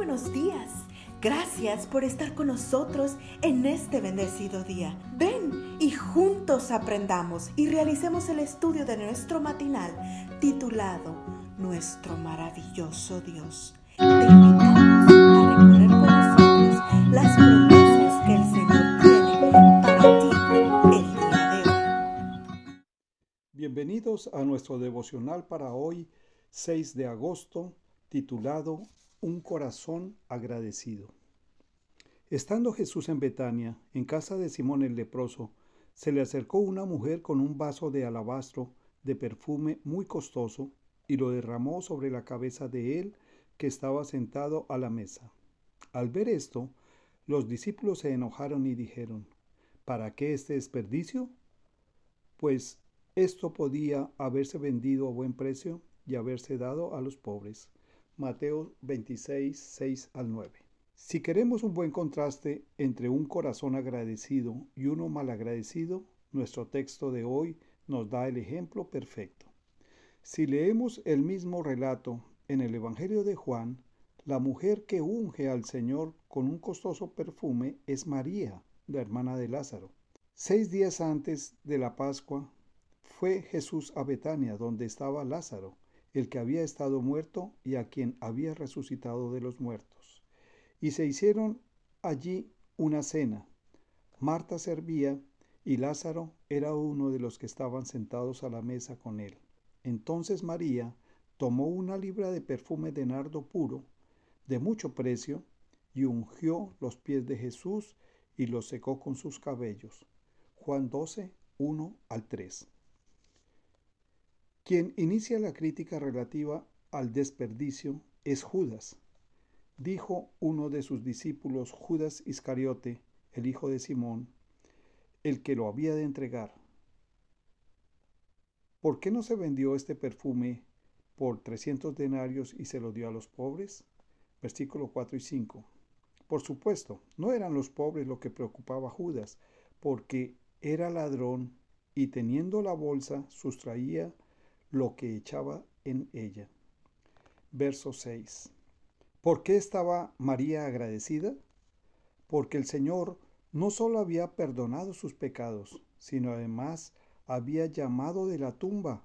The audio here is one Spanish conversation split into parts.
buenos días. Gracias por estar con nosotros en este bendecido día. Ven y juntos aprendamos y realicemos el estudio de nuestro matinal titulado Nuestro maravilloso Dios. Te invitamos a recorrer con nosotros las promesas que el Señor tiene para ti el día de hoy. Bienvenidos a nuestro devocional para hoy, 6 de agosto, titulado Un corazón agradecido. Estando Jesús en Betania, en casa de Simón el leproso, se le acercó una mujer con un vaso de alabastro de perfume muy costoso y lo derramó sobre la cabeza de él que estaba sentado a la mesa. Al ver esto, los discípulos se enojaron y dijeron, ¿Para qué este desperdicio? Pues esto podía haberse vendido a buen precio y haberse dado a los pobres. Mateo 26, 6 al 9. Si queremos un buen contraste entre un corazón agradecido y uno malagradecido, nuestro texto de hoy nos da el ejemplo perfecto. Si leemos el mismo relato en el Evangelio de Juan, la mujer que unge al Señor con un costoso perfume es María, la hermana de Lázaro. Seis días antes de la Pascua fue Jesús a Betania, donde estaba Lázaro, el que había estado muerto y a quien había resucitado de los muertos. Y se hicieron allí una cena. Marta servía y Lázaro era uno de los que estaban sentados a la mesa con él. Entonces María tomó una libra de perfume de nardo puro, de mucho precio, y ungió los pies de Jesús y los secó con sus cabellos. Juan 12, 1 al 3. Quien inicia la crítica relativa al desperdicio es Judas. Dijo uno de sus discípulos, Judas Iscariote, el hijo de Simón, el que lo había de entregar. ¿Por qué no se vendió este perfume por 300 denarios y se lo dio a los pobres? Versículo 4 y 5. Por supuesto, no eran los pobres lo que preocupaba a Judas, porque era ladrón y teniendo la bolsa sustraía lo que echaba en ella. Verso 6. ¿Por qué estaba María agradecida? Porque el Señor no solo había perdonado sus pecados, sino además había llamado de la tumba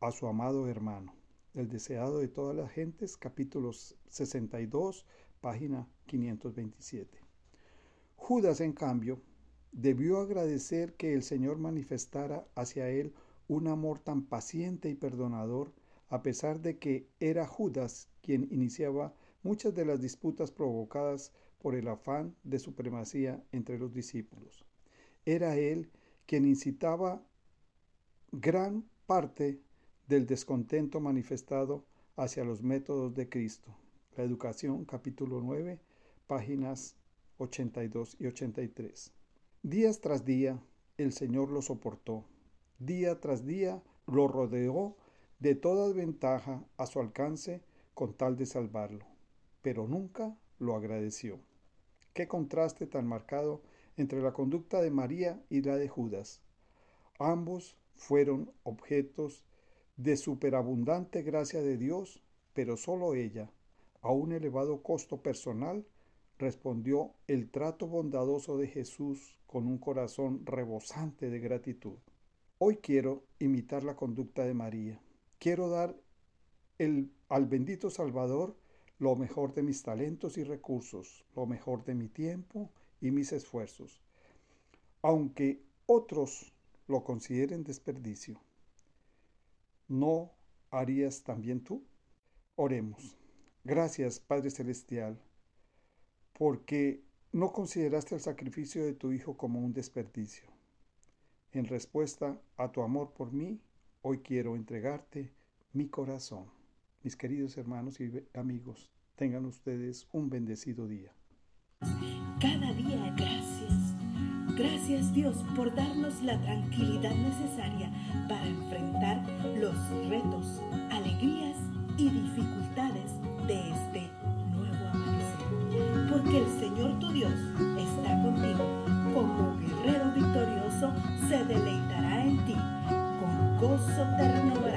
a su amado hermano, el deseado de todas las gentes, capítulo 62, página 527. Judas, en cambio, debió agradecer que el Señor manifestara hacia él un amor tan paciente y perdonador, a pesar de que era Judas quien iniciaba muchas de las disputas provocadas por el afán de supremacía entre los discípulos. Era él quien incitaba gran parte del descontento manifestado hacia los métodos de Cristo. La Educación, capítulo 9, páginas 82 y 83. Días tras día, el Señor lo soportó, día tras día lo rodeó de toda ventaja a su alcance con tal de salvarlo, pero nunca lo agradeció. Qué contraste tan marcado entre la conducta de María y la de Judas. Ambos fueron objetos de superabundante gracia de Dios, pero solo ella, a un elevado costo personal, respondió el trato bondadoso de Jesús con un corazón rebosante de gratitud. Hoy quiero imitar la conducta de María. Quiero dar el, al bendito Salvador lo mejor de mis talentos y recursos, lo mejor de mi tiempo y mis esfuerzos, aunque otros lo consideren desperdicio. ¿No harías también tú? Oremos. Gracias, Padre Celestial, porque no consideraste el sacrificio de tu Hijo como un desperdicio. En respuesta a tu amor por mí, hoy quiero entregarte mi corazón. Mis queridos hermanos y amigos, tengan ustedes un bendecido día. Cada día gracias. Gracias Dios por darnos la tranquilidad necesaria para enfrentar su amor.